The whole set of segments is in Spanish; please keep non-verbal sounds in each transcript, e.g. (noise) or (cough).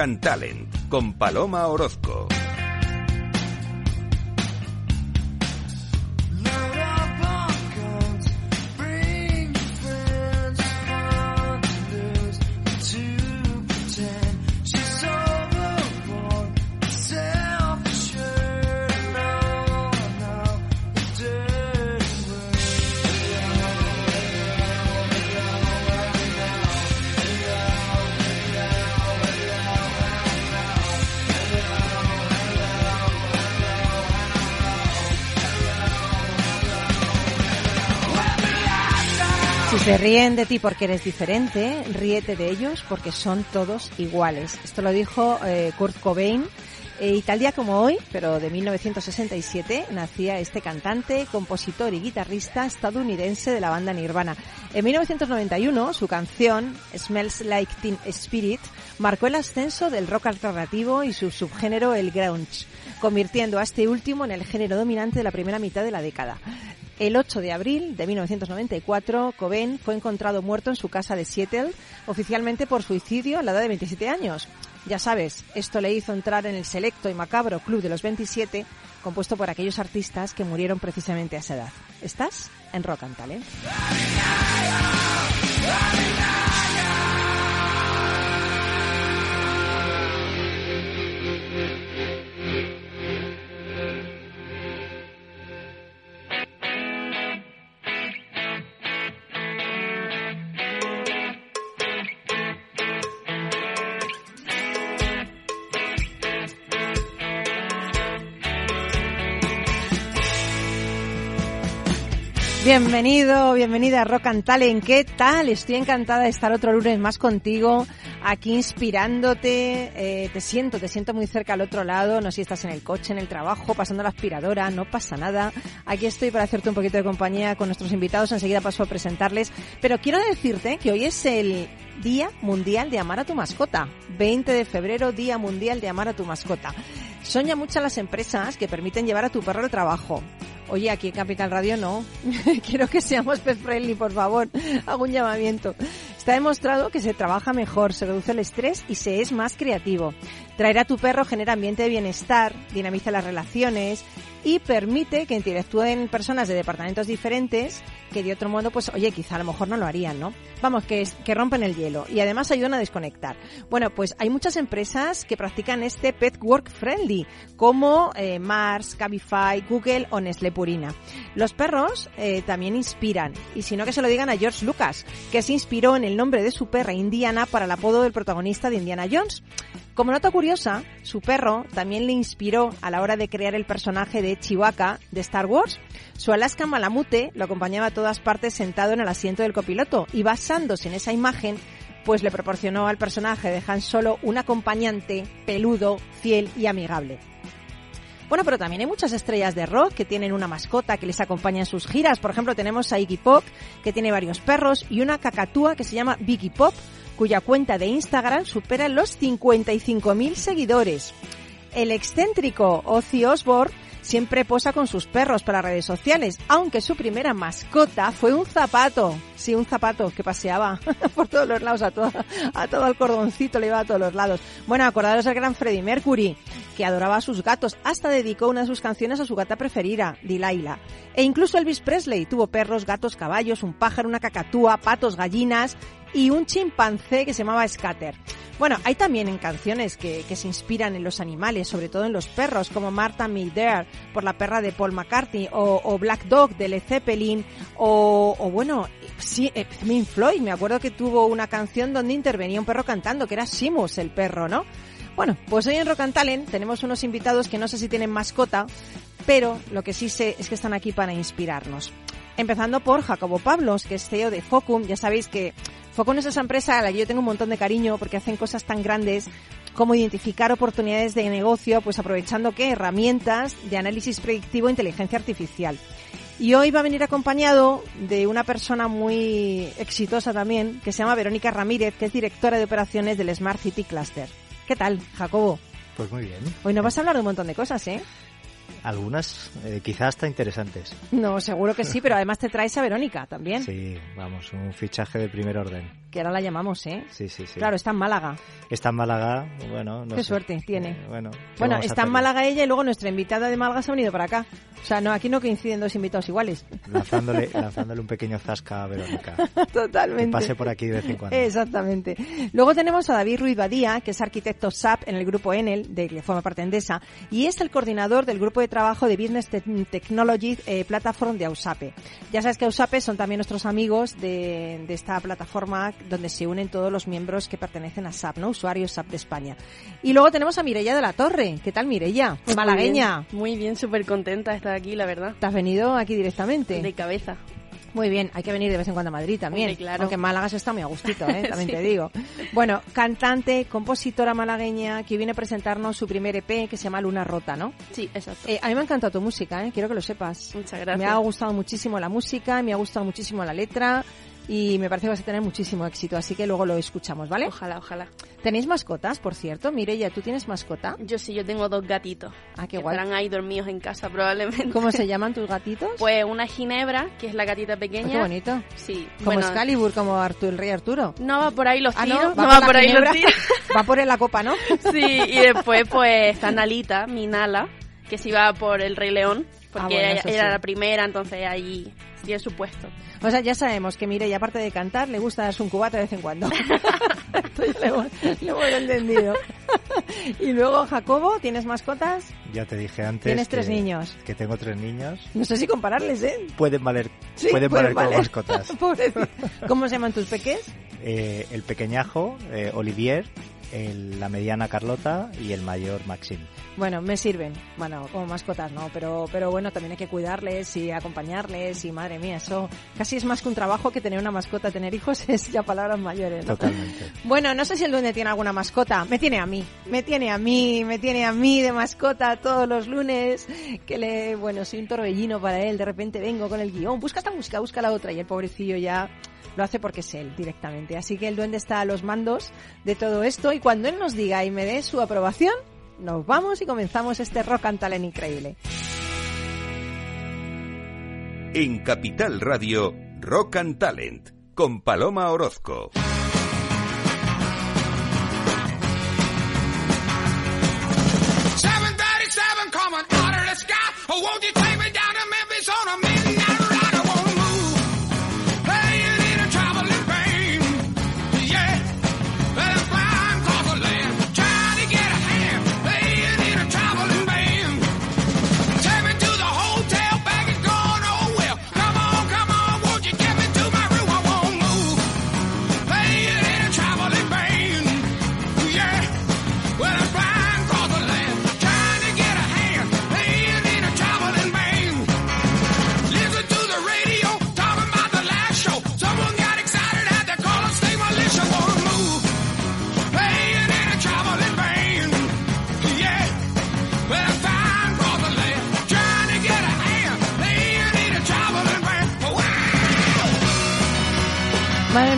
And Talent con Paloma Orozco. Ríen de ti porque eres diferente, ríete de ellos porque son todos iguales. Esto lo dijo eh, Kurt Cobain. Eh, y tal día como hoy, pero de 1967, nacía este cantante, compositor y guitarrista estadounidense de la banda Nirvana. En 1991, su canción Smells Like Teen Spirit marcó el ascenso del rock alternativo y su subgénero el grunge, convirtiendo a este último en el género dominante de la primera mitad de la década. El 8 de abril de 1994, Cobain fue encontrado muerto en su casa de Seattle, oficialmente por suicidio a la edad de 27 años. Ya sabes, esto le hizo entrar en el selecto y macabro Club de los 27, compuesto por aquellos artistas que murieron precisamente a esa edad. ¿Estás? En Rock and Talent. Bienvenido, bienvenida a Rock and Talent. ¿Qué tal? Estoy encantada de estar otro lunes más contigo, aquí inspirándote. Eh, te siento, te siento muy cerca al otro lado. No sé si estás en el coche, en el trabajo, pasando la aspiradora, no pasa nada. Aquí estoy para hacerte un poquito de compañía con nuestros invitados. Enseguida paso a presentarles. Pero quiero decirte que hoy es el Día Mundial de Amar a tu Mascota. 20 de febrero, Día Mundial de Amar a tu Mascota. Son ya muchas las empresas que permiten llevar a tu perro al trabajo. Oye, aquí en Capital Radio no. (laughs) Quiero que seamos pet friendly, por favor. Hago un llamamiento. Está demostrado que se trabaja mejor, se reduce el estrés y se es más creativo. Traer a tu perro genera ambiente de bienestar, dinamiza las relaciones y permite que interactúen personas de departamentos diferentes que de otro modo, pues oye, quizá a lo mejor no lo harían, ¿no? Vamos, que, que rompen el hielo y además ayudan a desconectar. Bueno, pues hay muchas empresas que practican este pet work friendly, como eh, Mars, Cabify, Google o Nestlé Purina. Los perros eh, también inspiran, y si no que se lo digan a George Lucas, que se inspiró en nombre de su perra Indiana para el apodo del protagonista de Indiana Jones. Como nota curiosa, su perro también le inspiró a la hora de crear el personaje de Chihuahua de Star Wars. Su Alaska Malamute lo acompañaba a todas partes sentado en el asiento del copiloto y basándose en esa imagen, pues le proporcionó al personaje de Han Solo un acompañante peludo, fiel y amigable. Bueno, pero también hay muchas estrellas de rock que tienen una mascota que les acompaña en sus giras. Por ejemplo, tenemos a Iggy Pop, que tiene varios perros, y una cacatúa que se llama Biggie Pop, cuya cuenta de Instagram supera los 55.000 seguidores. El excéntrico Ozzy Osbourne siempre posa con sus perros para redes sociales, aunque su primera mascota fue un zapato. Sí, un zapato que paseaba (laughs) por todos los lados, a todo, a todo el cordoncito le iba a todos los lados. Bueno, acordaros del gran Freddie Mercury, que adoraba a sus gatos, hasta dedicó una de sus canciones a su gata preferida, Delilah. E incluso Elvis Presley tuvo perros, gatos, caballos, un pájaro, una cacatúa, patos, gallinas y un chimpancé que se llamaba Scatter. Bueno, hay también en canciones que, se inspiran en los animales, sobre todo en los perros, como Martha Me por la perra de Paul McCartney, o, Black Dog de Led Zeppelin, o, bueno, sí, eh, Floyd, me acuerdo que tuvo una canción donde intervenía un perro cantando, que era Simus el perro, ¿no? Bueno, pues hoy en Rock and Talent tenemos unos invitados que no sé si tienen mascota, pero lo que sí sé es que están aquí para inspirarnos. Empezando por Jacobo Pablos, que es CEO de Focum. Ya sabéis que Focum es esa empresa a la que yo tengo un montón de cariño porque hacen cosas tan grandes como identificar oportunidades de negocio, pues aprovechando qué herramientas de análisis predictivo e inteligencia artificial. Y hoy va a venir acompañado de una persona muy exitosa también, que se llama Verónica Ramírez, que es directora de operaciones del Smart City Cluster. ¿Qué tal, Jacobo? Pues muy bien. Hoy nos vas a hablar de un montón de cosas, ¿eh? Algunas eh, quizás hasta interesantes. No, seguro que sí, pero además te traes a Verónica también. Sí, vamos, un fichaje de primer orden. Que ahora la llamamos, ¿eh? Sí, sí, sí. Claro, está en Málaga. Está en Málaga, bueno, no Qué sé. suerte tiene. Eh, bueno, ¿qué Bueno, está en? Málaga ella y luego nuestra invitada de Málaga se ha venido para acá. O sea, no, aquí no coinciden dos invitados iguales. Lanzándole, (laughs) lanzándole un pequeño zasca a Verónica. Que Totalmente. pase por aquí de vez en cuando. Exactamente. Luego tenemos a David Ruiz Badía, que es arquitecto SAP en el grupo Enel, de que forma parte de Endesa, y es el coordinador del grupo de trabajo de Business Te- Technology eh, Platform de Ausape. Ya sabes que Ausape son también nuestros amigos de, de esta plataforma donde se unen todos los miembros que pertenecen a SAP, ¿no? Usuarios SAP de España. Y luego tenemos a Mireia de la Torre. ¿Qué tal, Mireia? Pues muy Malagueña. bien, Muy bien, súper contenta de estar aquí, la verdad. ¿Te has venido aquí directamente? De cabeza. Muy bien, hay que venir de vez en cuando a Madrid también. Hombre, claro. Aunque en Málaga se está muy a gustito, ¿eh? también (laughs) Sí. te digo. Bueno, cantante, compositora malagueña que viene a presentarnos su primer EP que se llama Luna Rota, ¿no? Sí, exacto. Eh, a mí me ha encantado tu música, ¿eh? quiero que lo sepas. Muchas gracias. Me ha gustado muchísimo la música, me ha gustado muchísimo la letra y me parece que vas a tener muchísimo éxito, así que luego lo escuchamos, ¿vale? Ojalá, ojalá. ¿Tenéis mascotas, por cierto? Mireya, ¿tú tienes mascota? Yo sí, yo tengo dos gatitos. Ah, qué que guay. Estarán ahí dormidos en casa probablemente. ¿Cómo se (laughs) llaman tus gatitos? Pues una ginebra, que es la gatita Ah, pequeña. qué bonito. Sí. Como bueno, Excalibur, como Arturo, el rey Arturo. No va por ahí los Ah, tiros. ¿no? no por va por ahí ginebra. los tiros. (laughs) Va por en la copa, ¿no? (laughs) Sí, y después pues está Nalita, mi Nala, que se iba por el Rey León, porque Ah, bueno, ella era sí. la primera, entonces ahí tiene su puesto. O sea, ya sabemos que Mireia, aparte de cantar, le gusta darse un cubata de vez en cuando. (laughs) Esto ya lo hemos, lo hemos entendido. y luego, Jacobo, ¿tienes mascotas? Ya te dije antes. Tienes tres que- niños. Que tengo tres niños. No sé si compararles, ¿eh? Pueden valer, Sí, pueden pueden valer como valer. mascotas. (laughs) ¿Cómo se llaman tus peques? Eh, el pequeñajo, eh, Olivier, el- la mediana Carlota y el mayor Maxim. Bueno, me sirven. Bueno, como mascotas no, pero, pero bueno, también hay que cuidarles y acompañarles y madre mía, eso casi es más que un trabajo que tener una mascota, tener hijos (laughs) es ya palabras mayores, ¿no? Totalmente. Bueno, no sé si el duende tiene alguna mascota. Me tiene a mí. Me tiene a mí, me tiene a mí de mascota todos los lunes. Que le, bueno, soy un torbellino para él. De repente vengo con el guion. Busca esta música, busca la otra. Y el pobrecillo ya lo hace porque es él directamente. Así que el duende está a los mandos de todo esto. Y cuando él nos diga y me dé su aprobación, nos vamos y comenzamos este rock and talent increíble. En Capital Radio, Rock and Talent, con Paloma Orozco.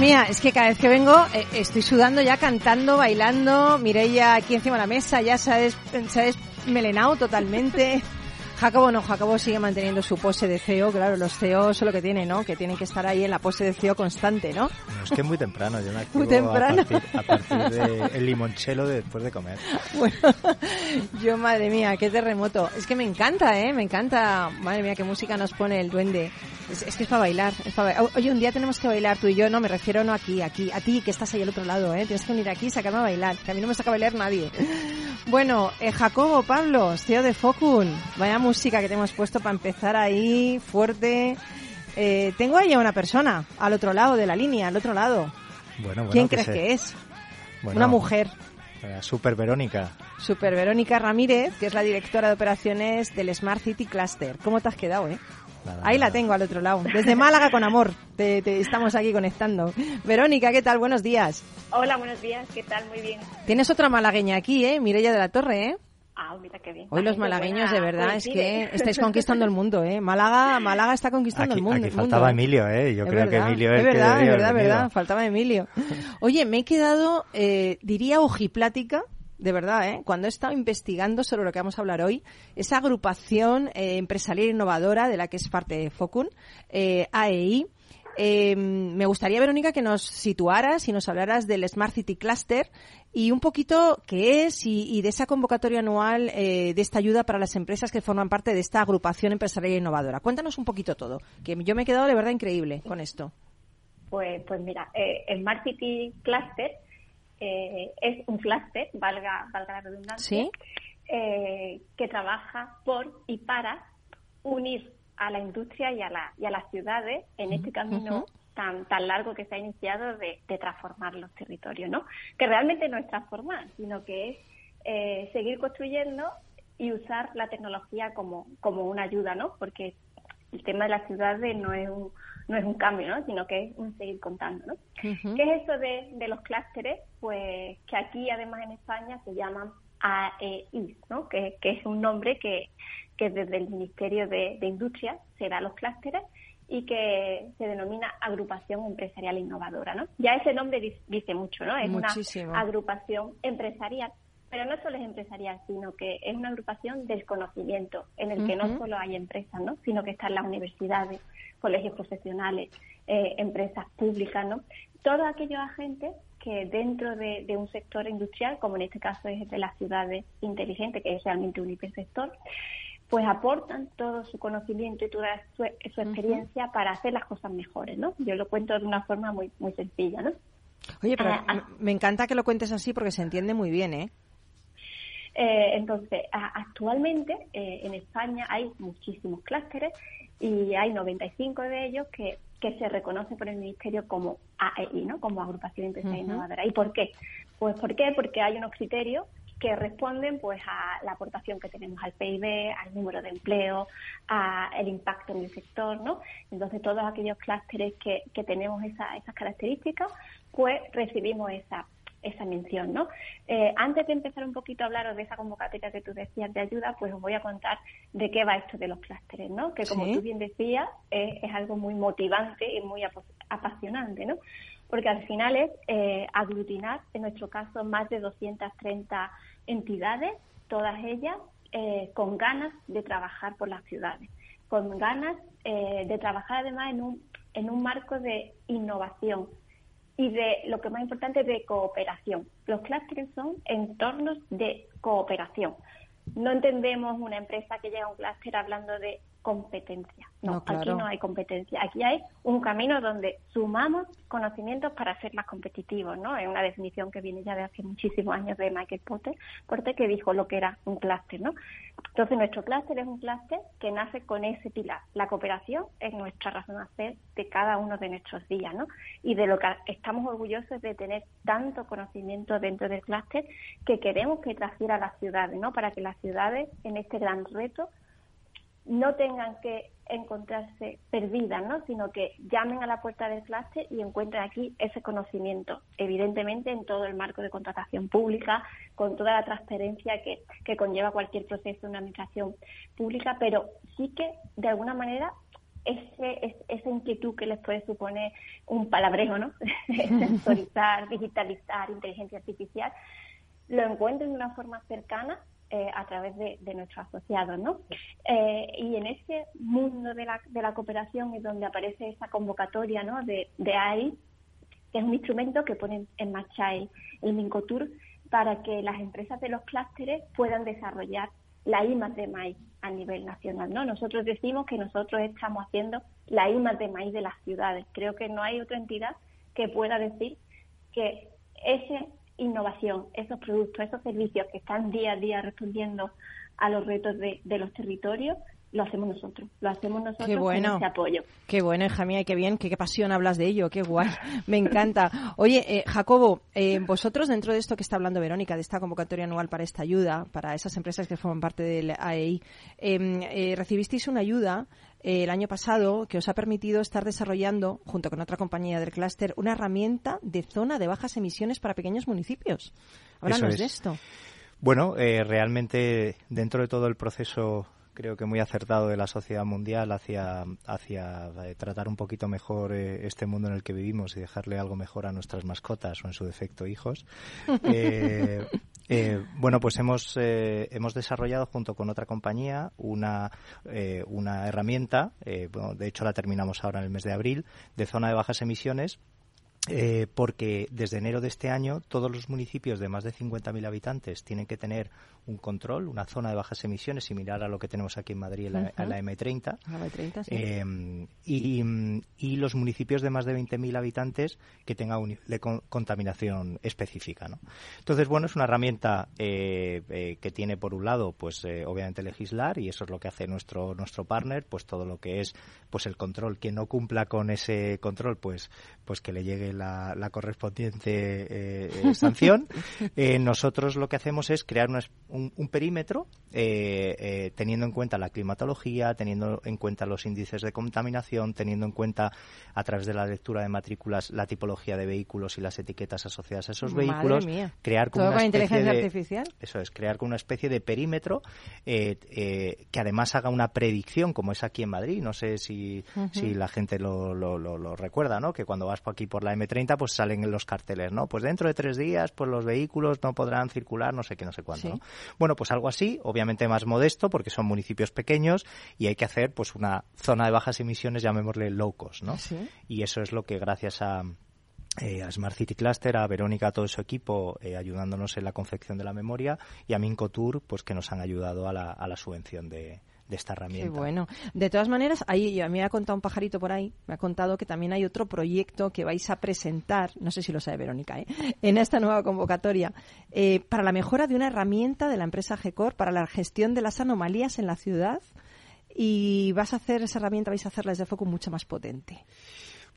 Mía, es que cada vez que vengo eh, estoy sudando ya, cantando, bailando. Mireia aquí encima de la mesa ya se ha, des- se ha desmelenado totalmente. (laughs) Jacobo no, Jacobo sigue manteniendo su pose de CEO. Claro, los CEO son lo que tienen, ¿no? Que tienen que estar ahí en la pose de CEO constante, ¿no? No, es que es muy temprano, yo me (laughs) activo Muy temprano. A partir, a partir de el limonchelo de después de comer. (laughs) Bueno, (laughs) yo, madre mía, qué terremoto. Es que me encanta, ¿eh? Me encanta. Madre mía, qué música nos pone el duende. Es, es que es para bailar, es para bailar. Oye, un día tenemos que bailar tú y yo. No, me refiero no aquí, aquí. A ti, que estás ahí al otro lado, ¿eh? Tienes que venir aquí y sacarme a bailar. Que a mí no me saca a bailar nadie. Bueno, eh, Jacobo, Pablo, tío de Focun. Vaya música que te hemos puesto para empezar ahí, fuerte. Eh, tengo ahí a una persona, al otro lado de la línea, al otro lado. Bueno, bueno, ¿Quién que crees se- que es? bueno, Una mujer. eh, Super Verónica. Super Verónica Ramírez, que es la directora de operaciones del Smart City Cluster. ¿Cómo te has quedado, eh? Nada, Ahí la nada. tengo al otro lado. Desde Málaga con amor. Te, te estamos aquí conectando. Verónica, ¿qué tal? Buenos días. Hola, buenos días, ¿qué tal? Muy bien. Tienes otra malagueña aquí, ¿eh? Mireia de la Torre, ¿eh? Ah, mira qué bien. Hoy los Qué malagueños, buena de verdad, es que estáis conquistando el mundo, ¿eh? Málaga, Málaga está conquistando Aquí, el mundo. aquí el mundo, faltaba. Emilio, ¿eh? Yo Es creo verdad, que Emilio es es, el que verdad, es verdad, verdad, venido. faltaba Emilio. Oye, me he quedado, eh, diría ojiplática de verdad, ¿eh? cuando he estado investigando sobre lo que vamos a hablar hoy, esa agrupación eh, empresarial innovadora de la que es parte Focun, eh, AEI, eh, me gustaría, Verónica, que nos situaras y nos hablaras del Smart City Cluster y un poquito qué es y, y de esa convocatoria anual eh, de esta ayuda para las empresas que forman parte de esta agrupación empresarial innovadora. Cuéntanos un poquito todo, que yo me he quedado de verdad increíble con esto. Pues, pues mira, eh, el Smart City Cluster eh, es un cluster, valga, valga la redundancia, ¿Sí? eh, que trabaja por y para unir a la industria y a, la, y a las ciudades en este camino tan, tan largo que se ha iniciado de, de transformar los territorios, ¿no? Que realmente no es transformar, sino que es eh, seguir construyendo y usar la tecnología como, como una ayuda, ¿no? Porque el tema de las ciudades no es un, no es un cambio, ¿no? Sino que es un seguir contando, ¿no? Ujú. ¿Qué es eso de, de los clústeres? Pues que aquí, además, en España se llaman AEI, ¿no? Que, que es un nombre que, que desde el Ministerio de, de Industria se da a los clústeres y que se denomina agrupación empresarial innovadora, ¿no? Ya ese nombre dice mucho, ¿no? Es Muchísimo. una agrupación empresarial, pero no solo es empresarial, sino que es una agrupación del conocimiento, en el que no solo hay empresas, ¿no? Sino que están las universidades, colegios profesionales, eh, empresas públicas, ¿no? Todos aquellos agentes que dentro de, de un sector industrial, como en este caso es el de las ciudades inteligentes, que es realmente un hipersector, pues aportan todo su conocimiento y toda su, su experiencia para hacer las cosas mejores, ¿no? Yo lo cuento de una forma muy muy sencilla, ¿no? Oye, pero Ah, ah. me encanta que lo cuentes así porque se entiende muy bien, ¿eh? Eh, entonces, a- actualmente eh, en España hay muchísimos clústeres y hay 95 de ellos que, que se reconocen por el Ministerio como AEI, ¿no? como Agrupación Empresarial. Innovadora. ¿Y por qué? Pues ¿por qué? Porque hay unos criterios que responden pues a la aportación que tenemos al PIB, al número de empleo, al impacto en el sector, ¿no? Entonces todos aquellos clústeres que, que tenemos esa- esas características, pues recibimos esa esa mención, ¿no? Eh, antes de empezar un poquito a hablaros de esa convocatoria que tú decías de ayuda, pues os voy a contar de qué va esto de los clústeres, ¿no? Que como Sí. tú bien decías, es, es algo muy motivante y muy apo- apasionante, ¿no? Porque al final es eh, aglutinar, en nuestro caso, más de 230 entidades, todas ellas eh, con ganas de trabajar por las ciudades, con ganas eh, de trabajar además en un, en un marco de innovación, y de lo que más importante de cooperación. Los clústeres son entornos de cooperación. No entendemos una empresa que llega a un clúster hablando de competencia. No, No, aquí no hay competencia. Aquí hay un camino donde sumamos conocimientos para ser más competitivos, ¿no? Es una definición que viene ya de hace muchísimos años de Michael Porter, Porter que dijo lo que era un clúster, ¿no? Entonces nuestro clúster es un clúster que nace con ese pilar. La cooperación es nuestra razón de ser de cada uno de nuestros días, ¿no? Y de lo que estamos orgullosos de tener tanto conocimiento dentro del clúster que queremos que transfiera a las ciudades, ¿no? Para que las ciudades en este gran reto no tengan que encontrarse perdidas, ¿no? sino que llamen a la puerta del clase y encuentren aquí ese conocimiento, evidentemente en todo el marco de contratación pública, con toda la transparencia que, que conlleva cualquier proceso de una administración pública, pero sí que de alguna manera ese, es- esa inquietud que les puede suponer un palabrejo, ¿no? (laughs) sensorizar, digitalizar, inteligencia artificial, lo encuentren de una forma cercana eh, a través de, nuestros asociados, ¿no? Eh, y en ese mundo de la, de la cooperación es donde aparece esa convocatoria, ¿no? De, AI, que es un instrumento que pone en marcha el, el Mincotur para que las empresas de los clústeres puedan desarrollar la I de maíz a nivel nacional, ¿no? Nosotros decimos que nosotros estamos haciendo la I de maíz de las ciudades. Creo que no hay otra entidad que pueda decir que esa innovación, esos productos, esos servicios que están día a día respondiendo a los retos de, de los territorios, lo hacemos nosotros. Lo hacemos nosotros Qué bueno. con ese apoyo. Qué bueno, hija mía, qué bien, qué, qué pasión hablas de ello, qué guay, (laughs) me encanta. Oye, eh, Jacobo, eh, vosotros dentro de esto que está hablando Verónica, de esta convocatoria anual para esta ayuda, para esas empresas que forman parte del AEI, eh, eh, recibisteis una ayuda eh, el año pasado que os ha permitido estar desarrollando, junto con otra compañía del clúster, una herramienta de zona de bajas emisiones para pequeños municipios. Háblanos es. de esto. Bueno, eh, realmente dentro de todo el proceso creo que muy acertado de la sociedad mundial hacia, hacia eh, tratar un poquito mejor eh, este mundo en el que vivimos y dejarle algo mejor a nuestras mascotas o en su defecto hijos. (laughs) eh, Eh, bueno, pues hemos, hemos desarrollado junto con otra compañía una, eh, una herramienta, bueno, de hecho la terminamos ahora en el mes de abril, de zona de bajas emisiones eh, porque desde enero de este año todos los municipios de más de 50.000 habitantes tienen que tener un control, una zona de bajas emisiones similar a lo que tenemos aquí en Madrid en la, en la M30. A la M30, sí. Eh, y, y los municipios de más de 20.000 habitantes que tengan un nivel de con- contaminación específica. ¿no? Entonces, bueno, es una herramienta eh, eh, que tiene por un lado, pues eh, obviamente legislar y eso es lo que hace nuestro nuestro partner, pues todo lo que es pues el control. Quien no cumpla con ese control, pues pues que le llegue la, la correspondiente eh, eh, sanción. (laughs) Eh, nosotros lo que hacemos es crear una un, un perímetro eh, eh, teniendo en cuenta la climatología, teniendo en cuenta los índices de contaminación, teniendo en cuenta a través de la lectura de matrículas la tipología de vehículos y las etiquetas asociadas a esos Madre vehículos, mía. crear como Todo una con inteligencia de- artificial. eso es, crear con una especie de perímetro eh, eh, que además haga una predicción, como es aquí en Madrid. No sé si, si la gente lo, lo, lo- lo recuerda, ¿no? Que cuando vas por aquí por la M30, pues salen en los carteles, ¿no? Pues dentro de tres días, pues los vehículos no podrán circular, no sé qué, no sé cuánto, Sí. ¿no? Bueno, pues algo así, obviamente más modesto, porque son municipios pequeños y hay que hacer, pues, una zona de bajas emisiones, llamémosle low cost, ¿no? Sí. Y eso es lo que gracias a, eh, a Smart City Cluster, a Verónica, a todo su equipo, eh, ayudándonos en la confección de la memoria, y a Mincotour, pues que nos han ayudado a la, a la subvención de, de esta Qué herramienta. bueno. De todas maneras, ahí a mí me ha contado un pajarito por ahí, me ha contado que también hay otro proyecto que vais a presentar, no sé si lo sabe Verónica, ¿eh? (laughs) en esta nueva convocatoria, eh, para la mejora de una herramienta de la empresa GECOR para la gestión de las anomalías en la ciudad. Y vas a hacer esa herramienta, vais a hacerla desde foco mucho más potente.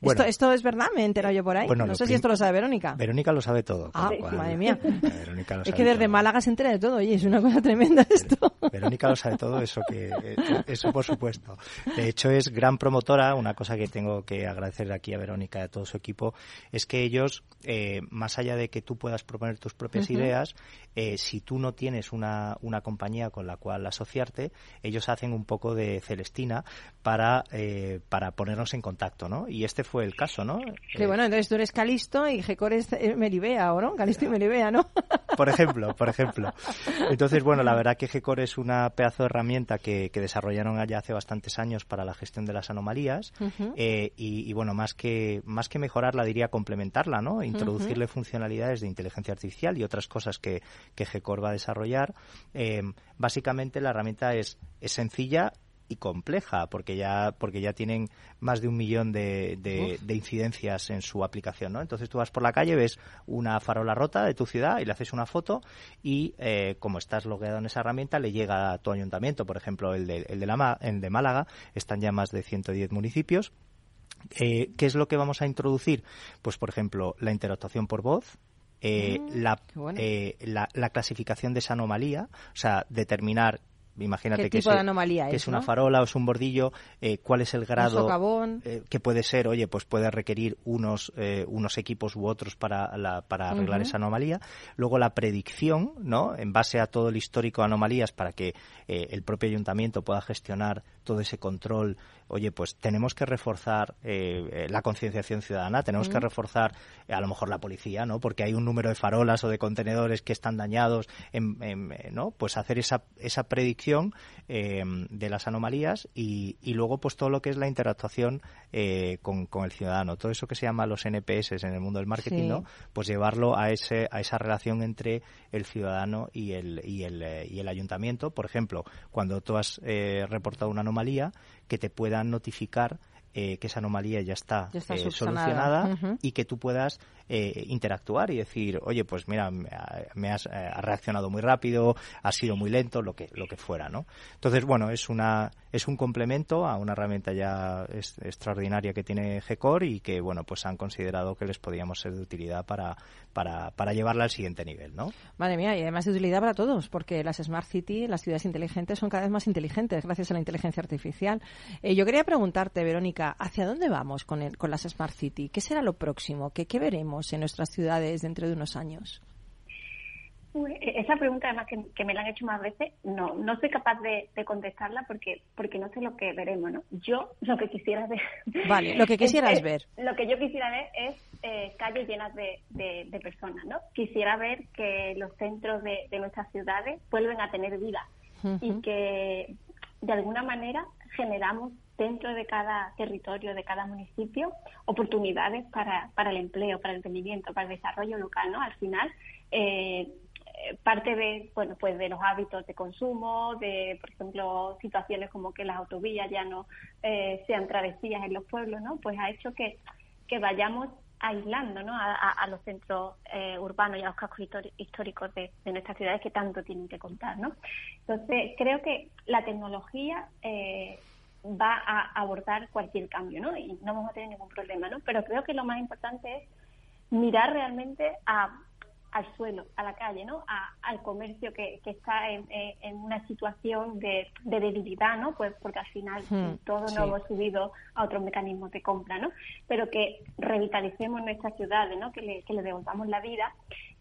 Bueno. esto, ¿Esto es verdad? ¿Me he enterado yo por ahí? Bueno, no sé si esto lo sabe Verónica. Verónica lo sabe todo. Ah, cual- madre mía. (laughs) Verónica lo Es sabe que desde todo. Málaga se entera de todo, oye, es una cosa tremenda esto. (laughs) Verónica lo sabe todo, eso que eh, eso por supuesto. De hecho es gran promotora, una cosa que tengo que agradecer aquí a Verónica y a todo su equipo es que ellos eh, más allá de que tú puedas proponer tus propias ideas, eh, si tú no tienes una, una compañía con la cual asociarte, ellos hacen un poco de Celestina para eh, para ponernos en contacto, ¿no? Y este fue el caso, ¿no? Que Eh, bueno, entonces tú eres Calisto y Gecor es eh, Melibea, ¿o no? Calisto y Melibea, ¿no? (laughs) por ejemplo, por ejemplo. Entonces, bueno, la verdad que GECOR es una pedazo de herramienta que, que desarrollaron allá hace bastantes años para la gestión de las anomalías eh, y, y, bueno, más que más que mejorarla, diría complementarla, ¿no? Introducirle funcionalidades de inteligencia artificial y otras cosas que, que GECOR va a desarrollar. Eh, básicamente la herramienta es, es sencilla y compleja porque ya porque ya tienen más de un millón de, de- de incidencias en su aplicación ¿no? entonces tú vas por la calle ves una farola rota de tu ciudad y le haces una foto y eh, como estás logueado en esa herramienta le llega a tu ayuntamiento por ejemplo el de, el de, la, el de Málaga están ya más de 110 municipios eh, ¿Qué es lo que vamos a introducir? Pues, por ejemplo, la interactuación por voz, eh, la, qué bueno. eh, la, la clasificación de esa anomalía, o sea, determinar, imagínate ¿Qué que, es, de anomalía que es, es una farola o es un bordillo, eh, cuál es el grado eh, que puede ser, oye, pues puede requerir unos, eh, unos equipos u otros para, la- para arreglar esa anomalía. Luego la predicción, ¿no? En base a todo el histórico de anomalías para que el propio ayuntamiento pueda gestionar todo ese control. Oye, pues tenemos que reforzar eh, eh, la concienciación ciudadana, tenemos que reforzar eh, a lo mejor la policía, ¿no? Porque hay un número de farolas o de contenedores que están dañados, en- en, ¿no? Pues hacer esa, esa predicción eh, de las anomalías y, y luego pues todo lo que es la interactuación eh, con, con el ciudadano, todo eso que se llama los NPS en el mundo del marketing, Sí. ¿no? Pues llevarlo a ese a esa relación entre el ciudadano y el y el, y el ayuntamiento, por ejemplo, cuando tú has reportado una anomalía, que te puedan notificar eh, que esa anomalía ya está, Ya está eh, solucionada y que tú puedas eh, interactuar y decir, oye, pues mira, me, ha- me has, eh, has reaccionado muy rápido, has sido muy lento, lo que lo que fuera, ¿no? Entonces, bueno, es una es un complemento a una herramienta ya extraordinaria que tiene GECOR y que, bueno, pues han considerado que les podíamos ser de utilidad para para, para llevarla al siguiente nivel, ¿no? Madre mía, y además de utilidad para todos, porque las Smart City, las ciudades inteligentes, son cada vez más inteligentes gracias a la inteligencia artificial. Eh, yo quería preguntarte, Verónica, ¿hacia dónde vamos con, el- con las Smart City? ¿Qué será lo próximo? ¿Qué, qué veremos en nuestras ciudades dentro de unos años? E- esa pregunta además que, que me la han hecho más veces, no, no soy capaz de, de contestarla porque, porque no sé lo que veremos, ¿no? Yo lo que quisiera ver... Vale, lo que (laughs) quisieras es- ver. Lo que yo quisiera ver es eh, calles llenas de, de- de personas, ¿no? Quisiera ver que los centros de, nuestras ciudades vuelven a tener vida y que de alguna manera generamos dentro de cada territorio, de cada municipio, oportunidades para, para el empleo, para el emprendimiento, para el desarrollo local, ¿no? Al final, eh, parte de, bueno, pues de los hábitos de consumo, de, por ejemplo, situaciones como que las autovías ya no eh, sean travesías en los pueblos, ¿no? Pues ha hecho que, que vayamos aislando ¿no? a, los centros eh, urbanos y a los cascos históricos de, de nuestras ciudades que tanto tienen que contar. ¿no? Entonces, creo que la tecnología eh, va a abordar cualquier cambio ¿no? y no vamos a tener ningún problema. ¿no? Pero creo que lo más importante es mirar realmente a, al suelo, a la calle, ¿no? A- al comercio que, que está en, en- una situación de, de debilidad, ¿no? Pues porque al final Hmm, todos sí. nos hemos subido a otros mecanismos de compra, ¿no? Pero que revitalicemos nuestras ciudades, ¿no? Que le, que le devolvamos la vida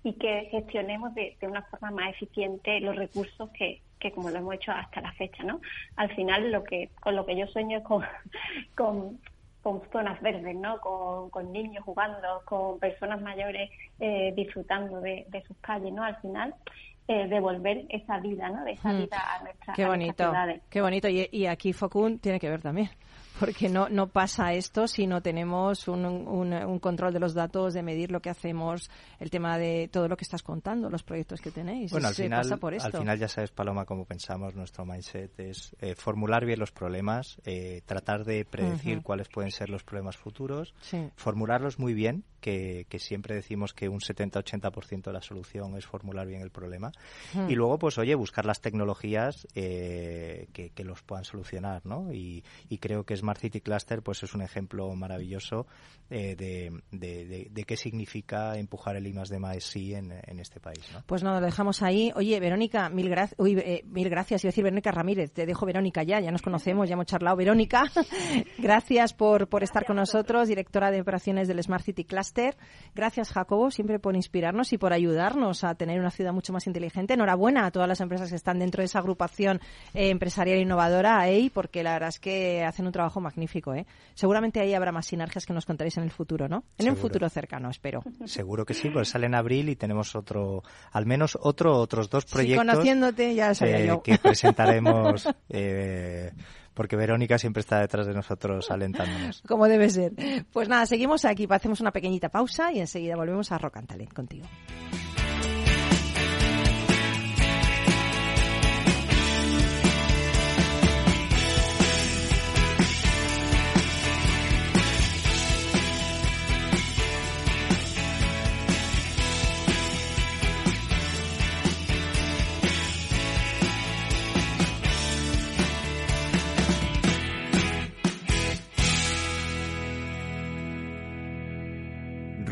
y que gestionemos de, de una forma más eficiente los recursos que, que como lo hemos hecho hasta la fecha, ¿no? Al final lo que con lo que yo sueño es con, (laughs) con con zonas verdes, ¿no? Con, con niños jugando, con personas mayores eh, disfrutando de, de sus calles, ¿no? Al final, eh, devolver esa vida, ¿no? De esa Mm. vida a, nuestra, Qué a nuestras bonito, ciudades. qué bonito. Y, y aquí Focun tiene que ver también, porque no, no pasa esto si no tenemos un, un- un control de los datos, de medir lo que hacemos, el tema de todo lo que estás contando, los proyectos que tenéis. Bueno, al final, pasa por esto. al final ya sabes, Paloma, cómo pensamos. Nuestro mindset es eh, formular bien los problemas, eh, tratar de predecir cuáles pueden ser los problemas futuros, Sí. formularlos muy bien, que, que siempre decimos que un 70-80% de la solución es formular bien el problema. Hmm. Y luego, pues oye, buscar las tecnologías eh, que, que los puedan solucionar, ¿no? Y, y creo que Smart City Cluster pues es un ejemplo maravilloso eh, de, de, de- de qué significa empujar el I más D más sí en, en este país, ¿no? Pues no, lo dejamos ahí. Oye, Verónica, mil, gracias uy, eh, mil gracias. Iba a decir Verónica Ramírez. Te dejo Verónica ya, ya nos conocemos, ya hemos charlado. Verónica, (laughs) gracias por, por estar con nosotros, directora de operaciones del Smart City Cluster. Gracias, Jacobo, siempre por inspirarnos y por ayudarnos a tener una ciudad mucho más inteligente. Enhorabuena a todas las empresas que están dentro de esa agrupación eh, empresarial innovadora, AEI, porque la verdad es que hacen un trabajo magnífico. ¿eh? Seguramente ahí habrá más sinergias que nos contaréis en el futuro, ¿no? En un futuro cercano, espero. Seguro que sí, pues sale en abril y tenemos otro, al menos otro, otros dos Sí, proyectos conociéndote, ya sabía eh, yo. que (laughs) presentaremos, eh, porque Verónica siempre está detrás de nosotros alentándonos. (laughs) Como debe ser. Pues nada, seguimos aquí, hacemos una pequeñita pausa y enseguida volvemos a Rock contigo.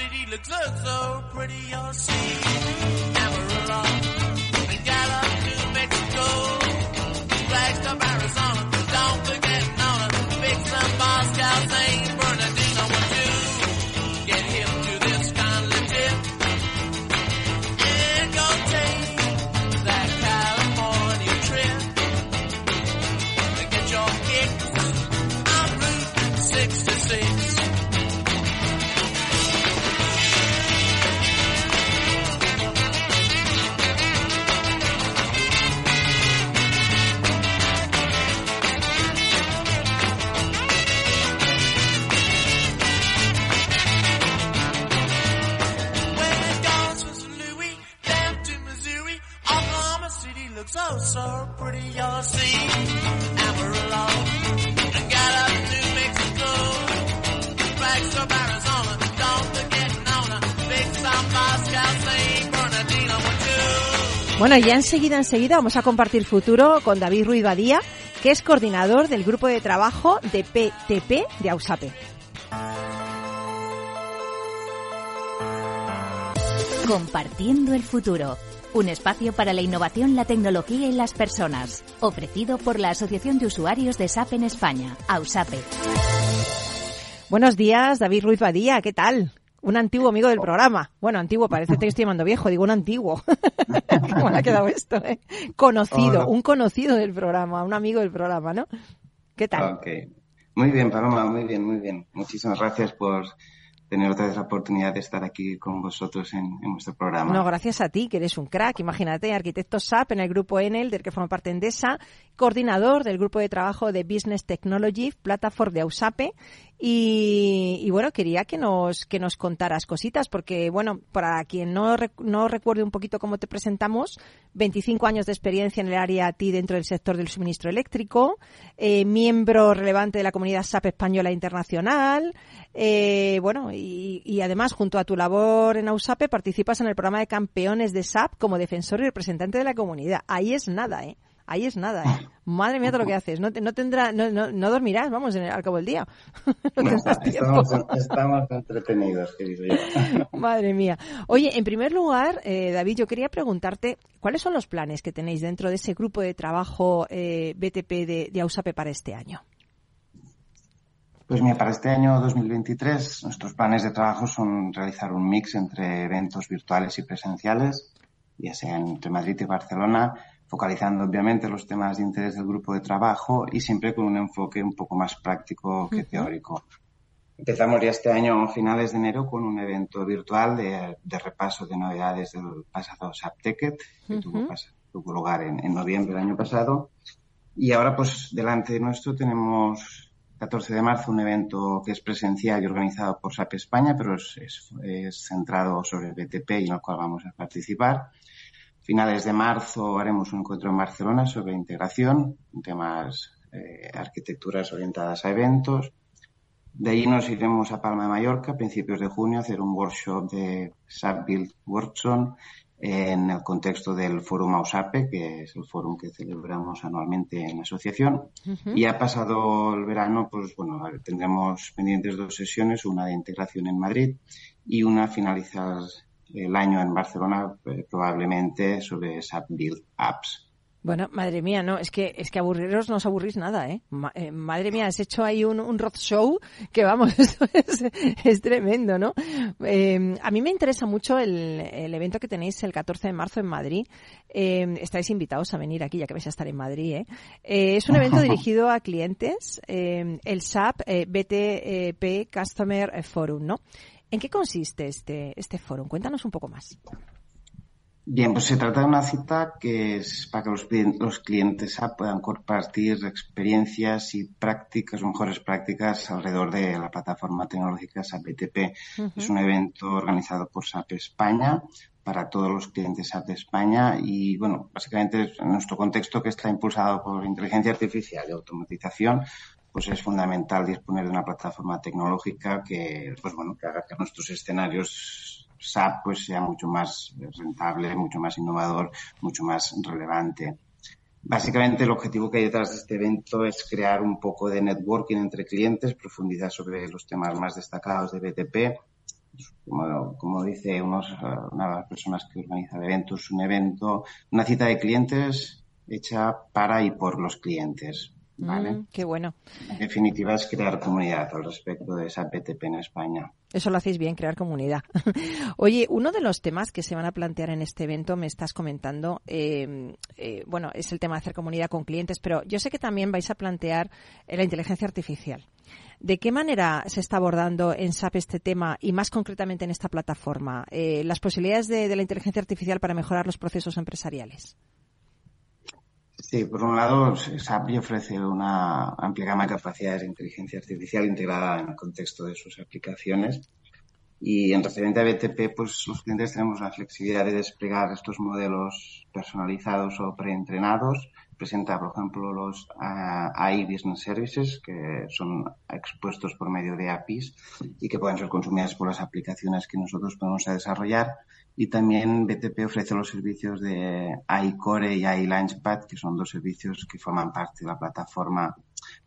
city looks so pretty you'll see Amarillo and got up to Mexico. Bueno, ya enseguida, enseguida vamos a compartir futuro con David Ruiz Badía, que es coordinador del grupo de trabajo de PTP de AUSAPE. Compartiendo el futuro. Un espacio para la innovación, la tecnología y las personas. Ofrecido por la Asociación de Usuarios de SAP en España, AUSAPE. Buenos días, David Ruiz Badía, ¿qué tal? Un antiguo amigo del programa. Bueno, antiguo, parece (laughs) que estoy llamando viejo, digo un antiguo. (laughs) ¿Qué mal ha quedado esto? eh? Conocido, Hola. un conocido del programa, un amigo del programa, ¿no? ¿Qué tal? Ok. Muy bien, Paloma, muy bien, muy bien. Muchísimas gracias por tener otra vez la oportunidad de estar aquí con vosotros en, en vuestro programa. No, gracias a ti, que eres un crack. Imagínate, arquitecto SAP en el grupo Enel, del que forma parte Endesa, coordinador del grupo de trabajo de Business Technology, Platform de AUSAPE. Y, y bueno, quería que nos, que nos contaras cositas, porque bueno, para quien no, no recuerde un poquito cómo te presentamos, 25 años de experiencia en el área TI dentro del sector del suministro eléctrico, eh, miembro relevante de la comunidad SAP española internacional, eh, bueno, y, y además junto a tu labor en AUSAPE participas en el programa de campeones de SAP como defensor y representante de la comunidad. Ahí es nada, ¿eh? Ahí es nada, ¿eh? Madre mía, todo lo que haces. No, te- no tendrá, no, no, no dormirás, vamos, en el- al cabo del día. (laughs) No estamos entretenidos, querido yo. (laughs) Madre mía. Oye, en primer lugar, eh, David, yo quería preguntarte cuáles son los planes que tenéis dentro de ese grupo de trabajo eh, BTP de, de AUSAPE para este año. Pues mira, para este año 2023 nuestros planes de trabajo son realizar un mix entre eventos virtuales y presenciales, ya sea entre Madrid y Barcelona, focalizando obviamente los temas de interés del grupo de trabajo y siempre con un enfoque un poco más práctico que teórico. Empezamos ya este año a finales de enero con un evento virtual de, de repaso de novedades del pasado SAPTECET, que tuvo, pas- tuvo lugar en, en noviembre del año pasado. Y ahora, pues, delante de nuestro tenemos 14 de marzo un evento que es presencial y organizado por SAP España, pero es, centrado sobre el BTP y en el cual vamos a participar. Finales de marzo haremos un encuentro en Barcelona sobre integración, temas eh, arquitecturas orientadas a eventos. De ahí nos iremos a Palma de Mallorca a principios de junio a hacer un workshop de SAP Build Workshop en el contexto del Fórum AUSAPE, que es el fórum que celebramos anualmente en la asociación. Y ha pasado el verano, pues bueno, tendremos pendientes dos sesiones, una de integración en Madrid y una finalizar el año en Barcelona, eh, probablemente sobre SAP Build Apps. Bueno, madre mía, no, es que es que aburriros no os aburrís nada, ¿eh? Ma- eh, madre mía, has hecho ahí un, un show que vamos, (laughs) esto es, es tremendo, ¿no? Eh, a mí me interesa mucho el, el evento que tenéis el 14 de marzo en Madrid. Eh, estáis invitados a venir aquí, ya que vais a estar en Madrid, ¿eh? Eh, es un evento (laughs) dirigido a clientes, eh, el SAP eh, BTP Customer Forum, ¿no? ¿En qué consiste este, este foro? Cuéntanos un poco más. Bien, pues se trata de una cita que es para que los, los clientes SAP puedan compartir experiencias y prácticas, o mejores prácticas alrededor de la plataforma tecnológica SAP BTP. Es un evento organizado por SAP España para todos los clientes SAP de España y, bueno, básicamente en nuestro contexto que está impulsado por inteligencia artificial y automatización, pues es fundamental disponer de una plataforma tecnológica que, pues bueno, que haga que nuestros escenarios SAP pues sea mucho más rentable, mucho más innovador, mucho más relevante. Básicamente el objetivo que hay detrás de este evento es crear un poco de networking entre clientes, profundizar sobre los temas más destacados de BTP como, dice unos, una de las personas que organiza el evento, es un evento, una cita de clientes hecha para y por los clientes. ¿Vale? Mm, qué bueno. En definitiva, es crear comunidad al respecto de esa BTP en España. Eso lo hacéis bien, crear comunidad. (laughs) Oye, uno de los temas que se van a plantear en este evento, me estás comentando, eh, eh, bueno, es el tema de hacer comunidad con clientes, pero yo sé que también vais a plantear eh, la inteligencia artificial. ¿De qué manera se está abordando en SAP este tema y más concretamente en esta plataforma? Eh, las posibilidades de, de la inteligencia artificial para mejorar los procesos empresariales. Sí, por un lado, SAP ofrece una amplia gama de capacidades de inteligencia artificial integrada en el contexto de sus aplicaciones. Y en referente a BTP, pues los clientes tenemos la flexibilidad de desplegar estos modelos personalizados o preentrenados. Presenta, por ejemplo, los uh, AI Business Services, que son expuestos por medio de APIs y que pueden ser consumidas por las aplicaciones que nosotros podemos desarrollar. Y también BTP ofrece los servicios de AI Core y AI Launchpad, que son dos servicios que forman parte de la plataforma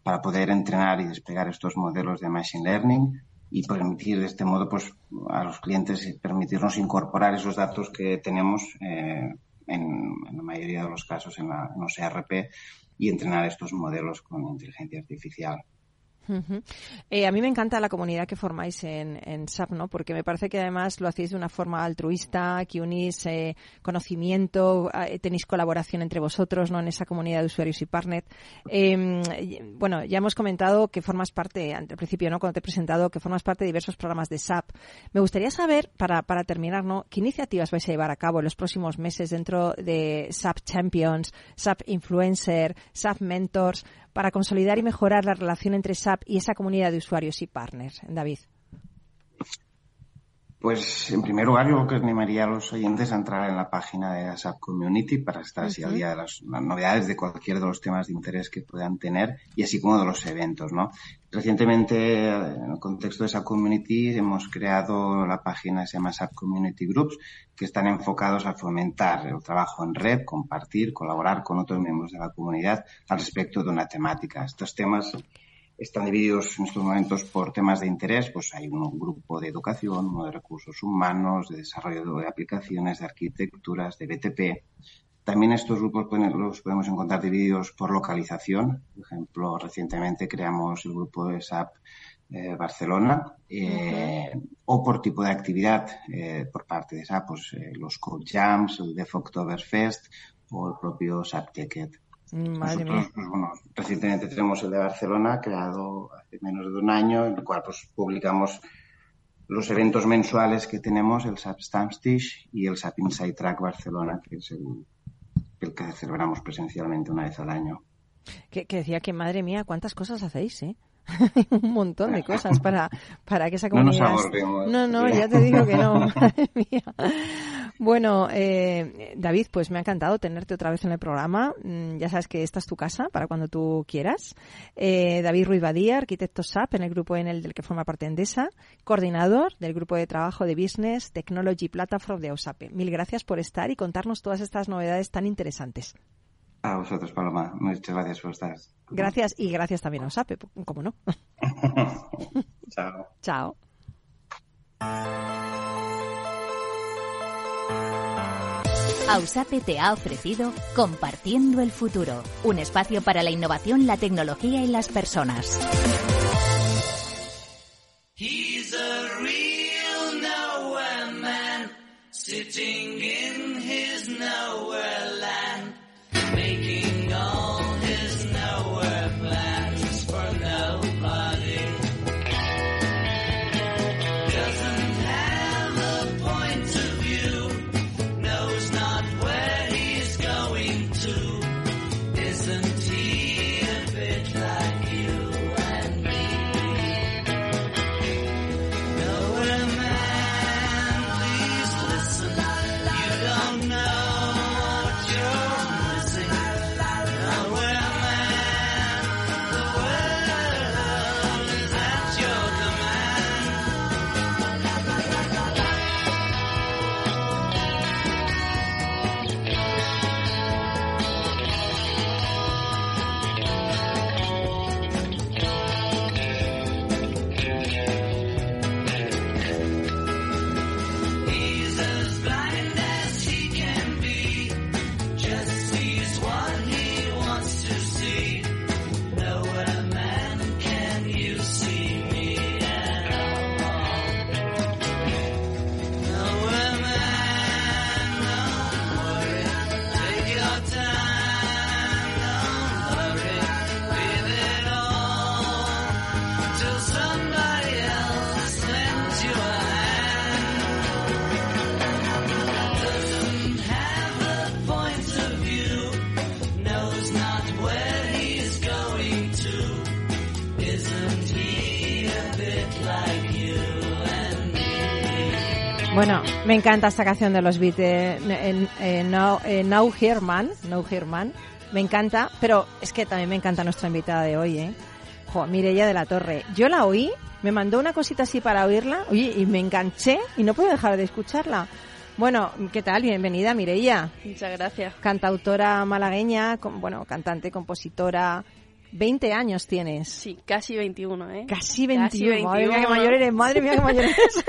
para poder entrenar y desplegar estos modelos de Machine Learning y permitir de este modo pues a los clientes permitirnos incorporar esos datos que tenemos eh, en, la mayoría de los casos en, la, en los ERP y entrenar estos modelos con inteligencia artificial. Eh, a mí me encanta la comunidad que formáis en, SAP, ¿no? Porque me parece que además lo hacéis de una forma altruista, que unís eh, conocimiento, eh, tenéis colaboración entre vosotros, ¿no? En esa comunidad de usuarios y partners. Eh, bueno, ya hemos comentado que formas parte, al principio, ¿no? Cuando te he presentado, que formas parte de diversos programas de SAP. Me gustaría saber, para, para terminar, ¿no? ¿Qué iniciativas vais a llevar a cabo en los próximos meses dentro de SAP Champions, SAP Influencer, SAP Mentors, para consolidar y mejorar la relación entre SAP y esa comunidad de usuarios y partners, David? Pues en primer lugar yo que animaría a los oyentes a entrar en la página de la SAP Community para estar así uh -huh. al día de las, las, novedades de cualquier de los temas de interés que puedan tener y así como de los eventos, ¿no? Recientemente, en el contexto de SAP Community, hemos creado la página que se llama SAP Community Groups, que están enfocados a fomentar el trabajo en red, compartir, colaborar con otros miembros de la comunidad al respecto de una temática. Estos temas están divididos en estos momentos por temas de interés, pues hay un grupo de educación, uno de recursos humanos, de desarrollo de aplicaciones, de arquitecturas, de BTP. También estos grupos los podemos encontrar divididos por localización. Por ejemplo, recientemente creamos el grupo de SAP eh, Barcelona eh, o por tipo de actividad eh, por parte de SAP, pues los Code Jams, el Def Oktoberfest o el propio SAP Ticket. Madre Nosotros, pues, bueno, recientemente tenemos el de Barcelona, creado hace menos de un año, en el cual pues, publicamos los eventos mensuales que tenemos, el SAP Stampstitch y el SAP Inside Track Barcelona, que es el, el, que celebramos presencialmente una vez al año. Que, que decía que, madre mía, cuántas cosas hacéis, ¿eh? (laughs) un montón de cosas para, para que esa comunidad... No, nos aburrimos, no, no, ya te (laughs) digo que no, (laughs) madre mía. Bueno, eh, David, pues me ha encantado tenerte otra vez en el programa. Mm, ya sabes que esta es tu casa para cuando tú quieras. Eh, David Ruiz Badía, arquitecto SAP en el grupo en el del que forma parte Endesa, coordinador del grupo de trabajo de Business Technology Platform de AUSAPE. Mil gracias por estar y contarnos todas estas novedades tan interesantes. A vosotros, Paloma. Muchas gracias por estar. Gracias y gracias también a OSAPE, como no. (laughs) Chao. (laughs) Chao. Ausape te ha ofrecido Compartiendo el Futuro, un espacio para la innovación, la tecnología y las personas. Bueno, me encanta esta canción de los Beatles, eh, eh, Now, eh, Now Here Man, Now Here Man. Me encanta, pero es que también me encanta nuestra invitada de hoy, ¿eh? Jo, Mireia de la Torre. Yo la oí, me mandó una cosita así para oírla, oye, y me enganché y no puedo dejar de escucharla. Bueno, ¿qué tal? Bienvenida, Mireia. Muchas gracias. Cantautora malagueña, com- bueno, cantante, compositora. 20 años tienes. Sí, casi 21, ¿eh? Casi 21. Madre mía, qué 21. mayor eres. Madre mía, qué mayor eres.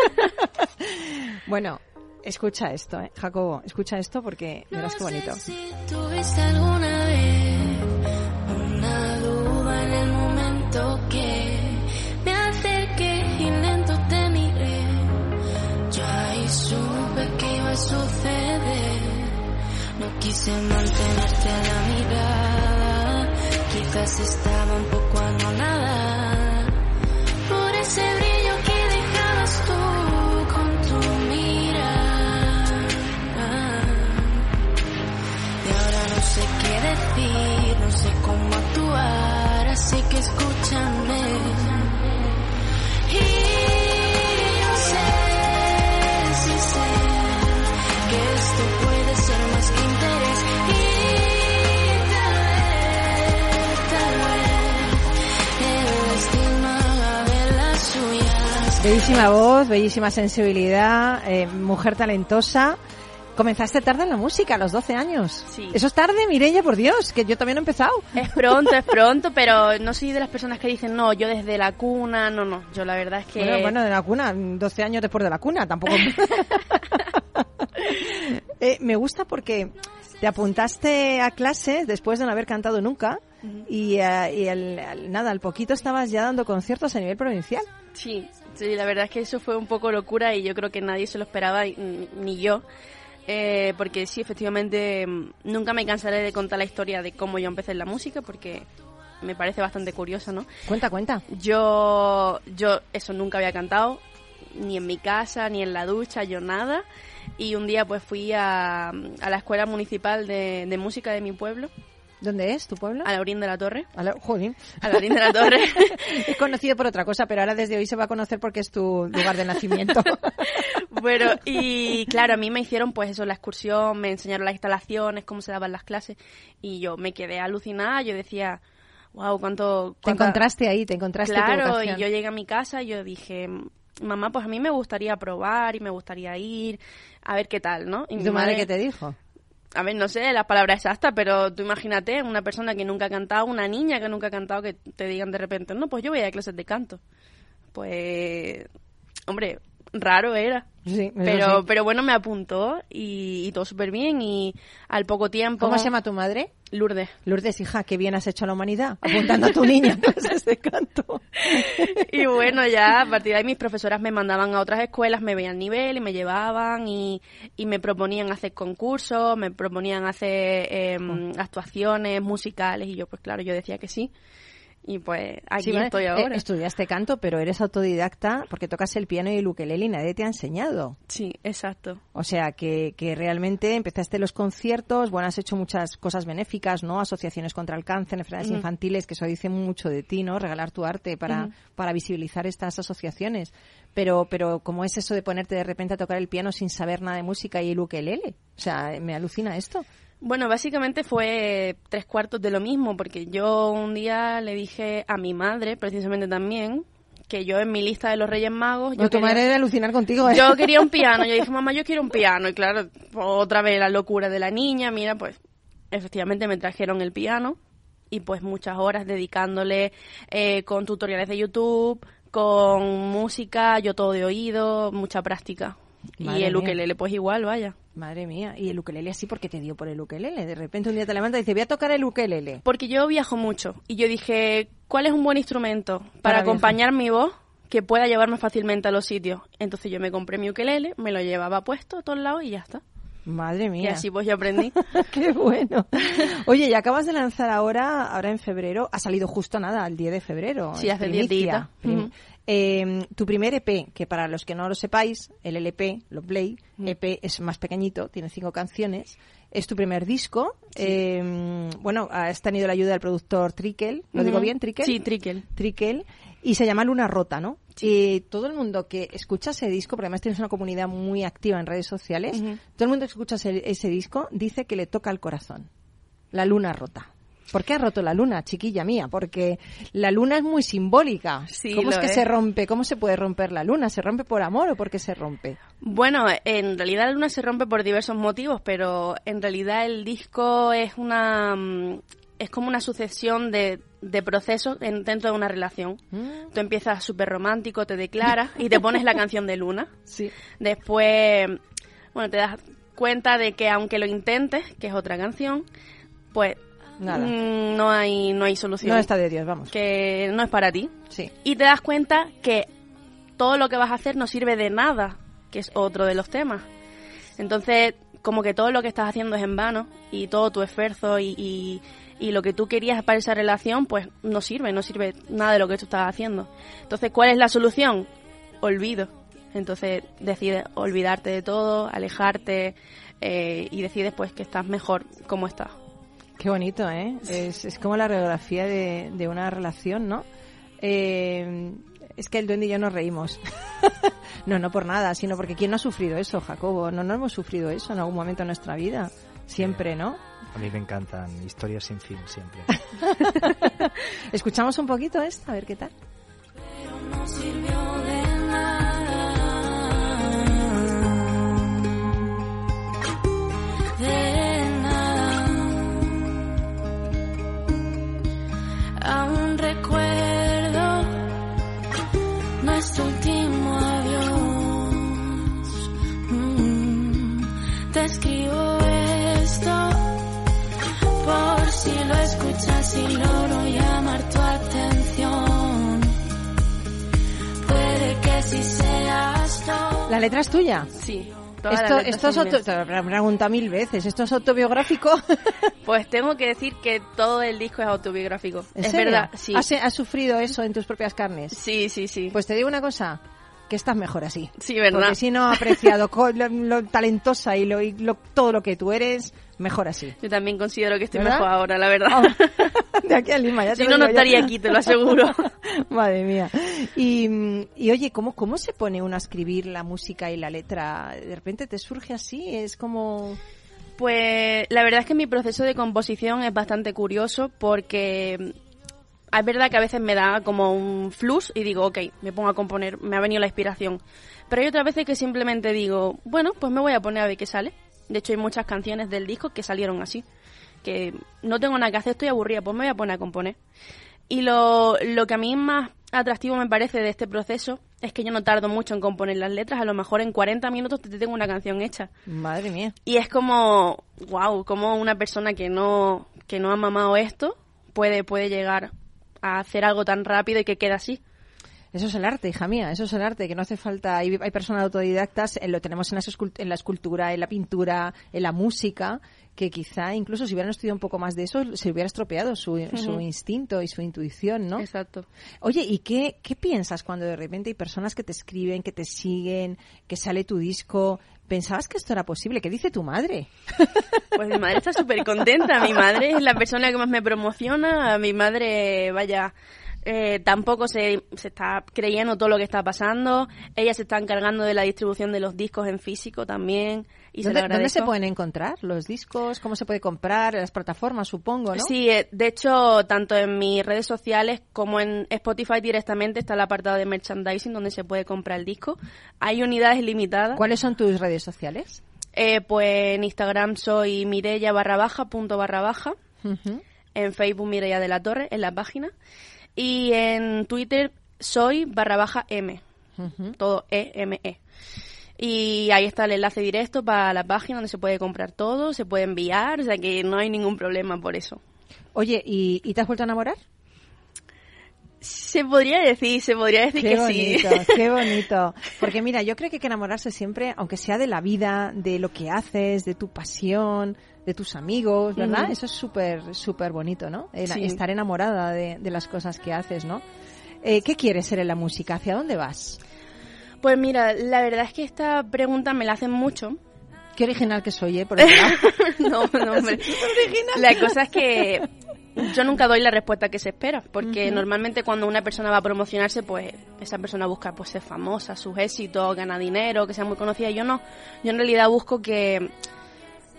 (laughs) bueno, escucha esto, ¿eh? Jacobo, escucha esto porque verás qué bonito. ¿Tuviste alguna vez una duda en el momento que me acerqué y lento te miré? Yo ahí supe que iba a suceder. No quise mantenerte a la mirada, quizás estaba un poco anonada por ese brillo que dejabas tú con tu mirada. Y ahora no sé qué decir, no sé cómo actuar, así que escúchame. Y yo sé, sí sé, que esto puede Bellísima voz, bellísima sensibilidad, eh, mujer talentosa. Comenzaste tarde en la música, a los 12 años. Sí. Eso es tarde, Mireia, por Dios, que yo también he empezado. Es pronto, es pronto, pero no soy de las personas que dicen, no, yo desde la cuna, no, no. Yo la verdad es que... Bueno, bueno, de la cuna, 12 años después de la cuna, tampoco. (laughs) Eh, me gusta porque te apuntaste a clases después de no haber cantado nunca y, al- nada, al poquito estabas ya dando conciertos a nivel provincial. Sí, sí, la verdad es que eso fue un poco locura y yo creo que nadie se lo esperaba, y- ni yo. Eh, porque sí, efectivamente, mm, nunca me cansaré de contar la historia de cómo yo empecé en la música, porque me parece bastante curiosa, ¿no? Cuenta, cuenta. Yo, yo eso nunca había cantado, ni en mi casa, ni en la ducha, yo nada. Y un día pues fui a, a la escuela municipal de, de música de mi pueblo, ¿Dónde es tu pueblo? a la Orín de la Torre. A la- Jolín. A la Orín de la Torre. (laughs) Es conocido por otra cosa, pero ahora desde hoy se va a conocer porque es tu lugar de nacimiento. (laughs) Bueno, y claro, a mí me hicieron pues eso, la excursión, me enseñaron las instalaciones, cómo se daban las clases, y yo me quedé alucinada, yo decía, wow, cuánto... te encontraste ahí, te encontraste tu Claro, y yo llegué a mi casa y yo dije, mamá, pues a mí me gustaría probar y me gustaría ir, a ver qué tal, ¿no? ¿Y tu madre qué te dijo? A ver, no sé las palabras exactas, pero tú imagínate una persona que nunca ha cantado, una niña que nunca ha cantado, que te digan de repente, no, pues yo voy a clases de canto. Pues, hombre, raro era. Sí, Pero, sí. pero bueno, me apuntó y, y todo súper bien y al poco tiempo... ¿Cómo se llama tu madre? Lourdes. Lourdes, hija, qué bien has hecho a la humanidad, apuntando a tu niña clases de canto. (laughs) Y bueno, ya a partir de ahí mis profesoras me mandaban a otras escuelas, me veían nivel y me llevaban y, y me proponían hacer concursos, me proponían hacer em, actuaciones musicales y yo pues claro, yo decía que sí. Y pues aquí Sí, estoy Eh, ahora. estudiaste canto, pero eres autodidacta porque tocas el piano y el ukelele y nadie te ha enseñado. Sí, exacto. O sea, que, que realmente empezaste los conciertos, bueno, has hecho muchas cosas benéficas, ¿no? Asociaciones contra el cáncer, enfermedades infantiles, que eso dice mucho de ti, ¿no? Regalar tu arte para, para visibilizar estas asociaciones. Pero, pero, ¿cómo es eso de ponerte de repente a tocar el piano sin saber nada de música y el ukelele? O sea, me alucina esto. Bueno, básicamente fue tres cuartos de lo mismo, porque yo un día le dije a mi madre, precisamente también, que yo en mi lista de los Reyes Magos... Yo tu quería- madre debe alucinar contigo, ¿eh? Yo (laughs) quería un piano. Yo dije, mamá, yo quiero un piano. Y claro, otra vez la locura de la niña. Mira, pues efectivamente me trajeron el piano y pues muchas horas dedicándole eh, con tutoriales de YouTube, con música, yo todo de oído, mucha práctica. Madre y el mía. ukelele pues igual, vaya. Madre mía, y el ukelele así porque te dio por el ukelele. De repente un día te levantas y dices, voy a tocar el ukelele. Porque yo viajo mucho y yo dije, ¿cuál es un buen instrumento para, Para acompañar mi voz que pueda llevarme fácilmente a los sitios? Entonces yo me compré mi ukelele, me lo llevaba puesto a todos lados y ya está. Madre Y mía. así pues yo aprendí. (laughs) Qué bueno. Oye, y acabas de lanzar ahora, ahora en febrero, ha salido justo nada, el 10 de febrero. Sí, hace 10 primicia. días. Prim- Ujú. Eh, tu primer EP, que para los que no lo sepáis, el LP, lo Play, EP es más pequeñito, tiene cinco canciones. Es tu primer disco. Eh, bueno, has tenido la ayuda del productor Trickel. ¿Lo digo bien, Trickel? Sí, Trickel. Trickel. Y se llama Luna Rota, ¿no? Y todo el mundo que escucha ese disco, porque además tienes una comunidad muy activa en redes sociales, todo el mundo que escucha ese, ese disco dice que le toca el corazón. La luna rota. ¿Por qué ha roto la luna, chiquilla mía? Porque la luna es muy simbólica. Sí, ¿Cómo es que es. se rompe? ¿Cómo se puede romper la luna? ¿Se rompe por amor o por qué se rompe? Bueno, en realidad la luna se rompe por diversos motivos, pero en realidad el disco es una mm, es como una sucesión de, de procesos en- dentro de una relación. Mm. Tú empiezas súper romántico, te declaras y te pones la (laughs) canción de Luna. Sí. Después, bueno, te das cuenta de que aunque lo intentes, que es otra canción, pues Nada. mm, no hay no hay solución. No está de Dios, vamos. Que no es para ti. Sí. Y te das cuenta que todo lo que vas a hacer no sirve de nada, que es otro de los temas. Entonces, como que todo lo que estás haciendo es en vano y todo tu esfuerzo y, y, y lo que tú querías para esa relación, pues no sirve, no sirve nada de lo que tú estás haciendo. Entonces, ¿cuál es la solución? Olvido. Entonces, decides olvidarte de todo, alejarte eh, y decides pues que estás mejor como estás. Qué bonito, ¿eh? Es, es como la radiografía de, de una relación, ¿no? Eh, es que el duende y yo nos reímos. (laughs) no, no por nada, sino porque ¿quién no ha sufrido eso, Jacobo? No, no hemos sufrido eso en algún momento de nuestra vida. Siempre, ¿no? A mí me encantan historias sin fin, siempre. (laughs) Escuchamos un poquito esta, a ver qué tal. ¿La letra es tuya? Sí. Esto, esto es auto... Te lo he preguntado mil veces. ¿Esto es autobiográfico? (laughs) Pues tengo que decir que todo el disco es autobiográfico. ¿En es serio? verdad, sí. ¿Has, has sufrido eso en tus propias carnes? Sí, sí, sí. Pues te digo una cosa, que estás mejor así. sí, verdad. Porque si no apreciado (laughs) lo, lo talentosa y, lo, y lo- todo lo que tú eres, mejor así. Yo también considero que estoy ¿Verdad? mejor ahora, la verdad. (laughs) De aquí a Lima, ya si no, no estaría aquí, te lo aseguro. (laughs) Madre mía. Y, y oye, ¿cómo, ¿cómo se pone uno a escribir la música y la letra? De repente te surge así, es como... Pues la verdad es que mi proceso de composición es bastante curioso porque mm, es verdad que a veces me da como un flux y digo, ok, me pongo a componer, me ha venido la inspiración. Pero hay otras veces que simplemente digo, bueno, pues me voy a poner a ver qué sale. De hecho, hay muchas canciones del disco que salieron así. Que no tengo nada que hacer, estoy aburrida, pues me voy a poner a componer. Y lo, lo que a mí más atractivo me parece de este proceso es que yo no tardo mucho en componer las letras, a lo mejor en 40 minutos te tengo una canción hecha. Madre mía. Y es como, wow, como una persona que no, que no ha mamado esto puede, puede llegar a hacer algo tan rápido y que queda así. Eso es el arte, hija mía, eso es el arte, que no hace falta, hay, hay personas autodidactas, eh, lo tenemos en, las en la escultura, en la pintura, en la música, que quizá incluso si hubieran estudiado un poco más de eso, se hubiera estropeado su, su instinto y su intuición, ¿no? Exacto. Oye, ¿y qué, qué piensas cuando de repente hay personas que te escriben, que te siguen, que sale tu disco? ¿Pensabas que esto era posible? ¿Qué dice tu madre? (laughs) Pues mi madre está súper contenta. Mi madre es la persona que más me promociona. Mi madre, vaya, eh, tampoco se, se está creyendo todo lo que está pasando. Ella se está encargando de la distribución de los discos en físico también. Y se ¿Dónde, dónde agradezco. se pueden encontrar los discos? ¿Cómo se puede comprar? En las plataformas, supongo, ¿no? Sí, eh, de hecho, tanto en mis redes sociales como en Spotify directamente está el apartado de merchandising donde se puede comprar el disco. Hay unidades limitadas. ¿Cuáles son tus redes sociales? Eh, pues en Instagram soy Mireya barra baja, punto barra baja. En Facebook Mireya de la Torre, en la página. Y en Twitter soy barra baja M. Todo E, M, E. Y ahí está el enlace directo para la página donde se puede comprar todo, se puede enviar, o sea que no hay ningún problema por eso. Oye, ¿y, y te has vuelto a enamorar? Se podría decir, se podría decir Qué que bonito, sí. (laughs) qué bonito. Porque mira, yo creo que hay que enamorarse siempre, aunque sea de la vida, de lo que haces, de tu pasión, de tus amigos, ¿verdad? Eso es súper, súper bonito, ¿no? El- Sí. Estar enamorada de, de las cosas que haces, ¿no? Eh, ¿Qué quieres ser en la música? ¿Hacia dónde vas? Pues mira, la verdad es que esta pregunta me la hacen mucho. Qué original que soy, ¿eh? Por (laughs) no, no, hombre. (laughs) La cosa es que yo nunca doy la respuesta que se espera, porque normalmente cuando una persona va a promocionarse, pues esa persona busca pues ser famosa, sus éxitos, ganar dinero, que sea muy conocida. Yo no, yo en realidad busco que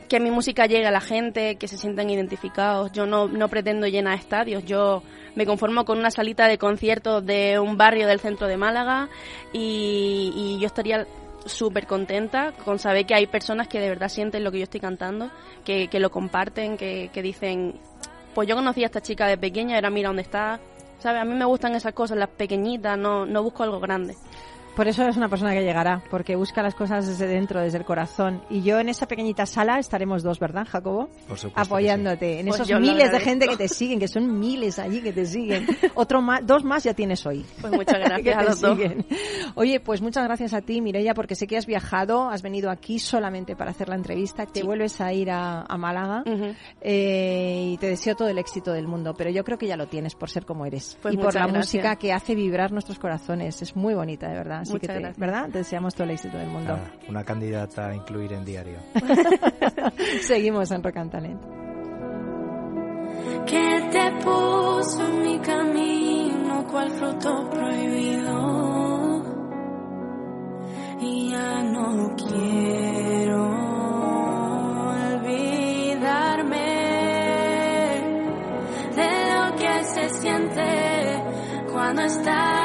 que mi música llegue a la gente, que se sientan identificados. Yo no, no pretendo llenar estadios, yo me conformo con una salita de conciertos de un barrio del centro de Málaga y, yo estaría súper contenta con saber que hay personas que de verdad sienten lo que yo estoy cantando, que, que lo comparten, que, que dicen, pues yo conocí a esta chica de pequeña, ahora mira dónde está. ¿Sabes? A mí me gustan esas cosas, las pequeñitas, no, no busco algo grande. Por eso eres una persona que llegará, porque busca las cosas desde dentro, desde el corazón. Y yo en esa pequeñita sala estaremos dos, ¿verdad, Jacobo? Por supuesto Apoyándote en Pues esos miles de gente que te siguen, que son miles allí que te siguen. (laughs) Otro más, dos más ya tienes hoy. Pues muchas (laughs) que gracias a te los dos. Oye, pues muchas gracias a ti, Mireia, porque sé que has viajado, has venido aquí solamente para hacer la entrevista, te Sí. vuelves a ir a, a Málaga eh, y te deseo todo el éxito del mundo, pero yo creo que ya lo tienes por ser como eres Pues y por la gracias. música que hace vibrar nuestros corazones. Es muy bonita, de verdad. Así Muchas que te. ¿verdad? Te deseamos todo el éxito del mundo. Nada, una candidata a incluir en diario. (laughs) Seguimos en Rock and Talent. que te puso en mi camino cual fruto prohibido y ya no quiero olvidarme de lo que se siente cuando estás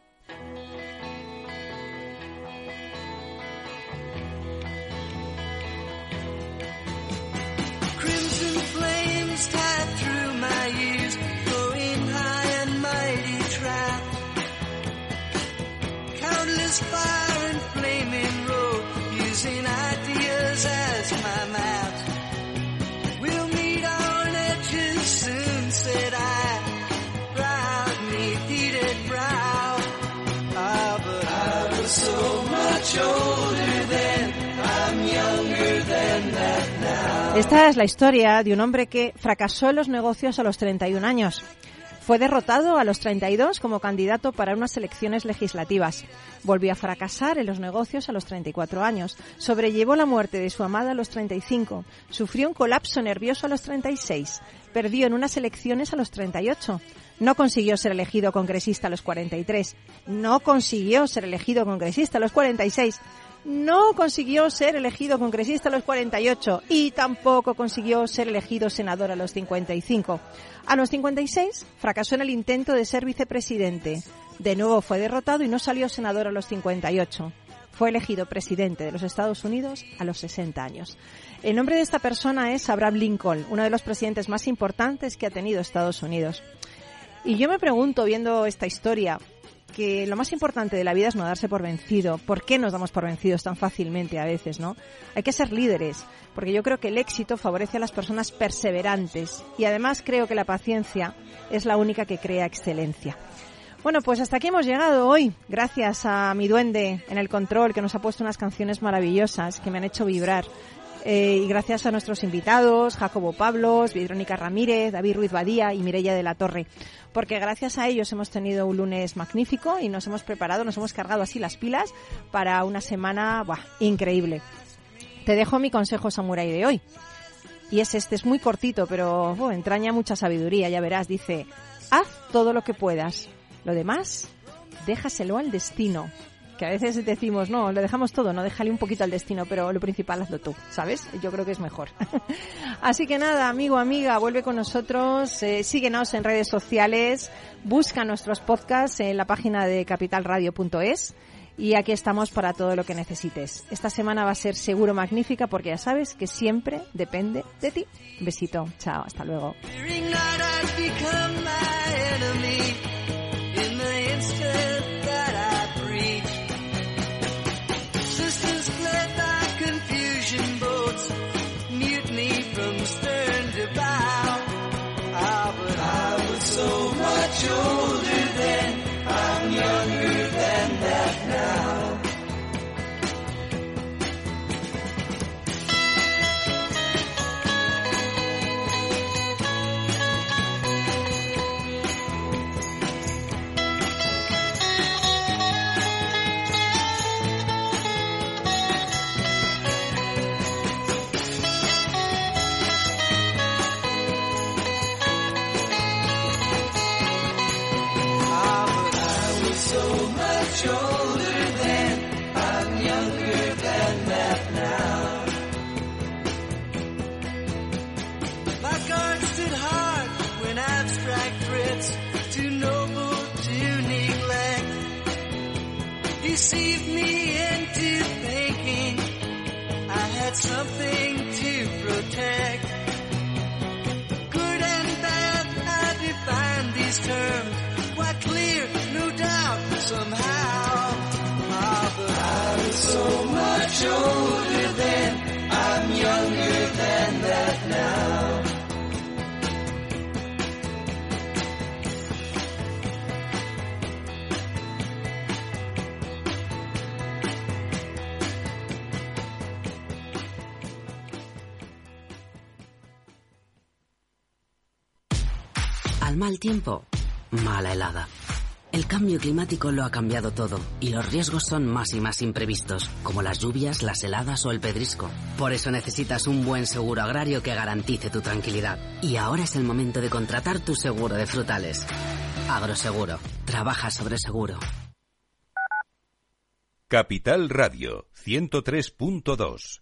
Esta es la historia de un hombre que fracasó en los negocios a los 31 años. Fue derrotado a los 32 como candidato para unas elecciones legislativas. Volvió a fracasar en los negocios a los 34 años. Sobrellevó la muerte de su amada a los 35. Sufrió un colapso nervioso a los 36. Perdió en unas elecciones a los 38. No consiguió ser elegido congresista a los 43. No consiguió ser elegido congresista a los 46 no consiguió ser elegido congresista a los 48 y tampoco consiguió ser elegido senador a los 55. A los 56 fracasó en el intento de ser vicepresidente. De nuevo fue derrotado y no salió senador a los 58. Fue elegido presidente de los Estados Unidos a los 60 años. El nombre de esta persona es Abraham Lincoln, uno de los presidentes más importantes que ha tenido Estados Unidos. Y yo me pregunto, viendo esta historia, que lo más importante de la vida es no darse por vencido. ¿Por qué nos damos por vencidos tan fácilmente a veces, no? Hay que ser líderes, porque yo creo que el éxito favorece a las personas perseverantes y además creo que la paciencia es la única que crea excelencia. Bueno, pues hasta aquí hemos llegado hoy, gracias a mi duende en el control que nos ha puesto unas canciones maravillosas que me han hecho vibrar. Eh, y gracias a nuestros invitados, Jacobo Pablos, Verónica Ramírez, David Ruiz Badía y Mireia de la Torre. Porque gracias a ellos hemos tenido un lunes magnífico y nos hemos preparado, nos hemos cargado así las pilas para una semana buah, increíble. Te dejo mi consejo samurai de hoy. Y es este, es muy cortito, pero oh, entraña mucha sabiduría, ya verás. Dice, haz todo lo que puedas. Lo demás, déjaselo al destino. A veces decimos, no, lo dejamos todo, no, déjale un poquito al destino, pero lo principal hazlo tú, ¿sabes? Yo creo que es mejor. (laughs) Así que nada, amigo, amiga, vuelve con nosotros, eh, síguenos en redes sociales, busca nuestros podcasts en la página de capitalradio.es y aquí estamos para todo lo que necesites. Esta semana va a ser seguro magnífica porque ya sabes que siempre depende de ti. Besito, chao, hasta luego. But I was so much older then, I'm younger than that now. Older. I'm younger than that now. My guard stood hard when abstract threats noble to neglect deceived me into thinking I had something to protect. Good and bad, I define these terms so much older then, I'm younger than that now. Al mal tiempo, mala helada. El cambio climático lo ha cambiado todo y los riesgos son más y más imprevistos, como las lluvias, las heladas o el pedrisco. Por eso necesitas un buen seguro agrario que garantice tu tranquilidad. Y ahora es el momento de contratar tu seguro de frutales. Agroseguro. Trabaja sobre seguro. Capital Radio 103.2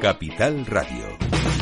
Capital Radio.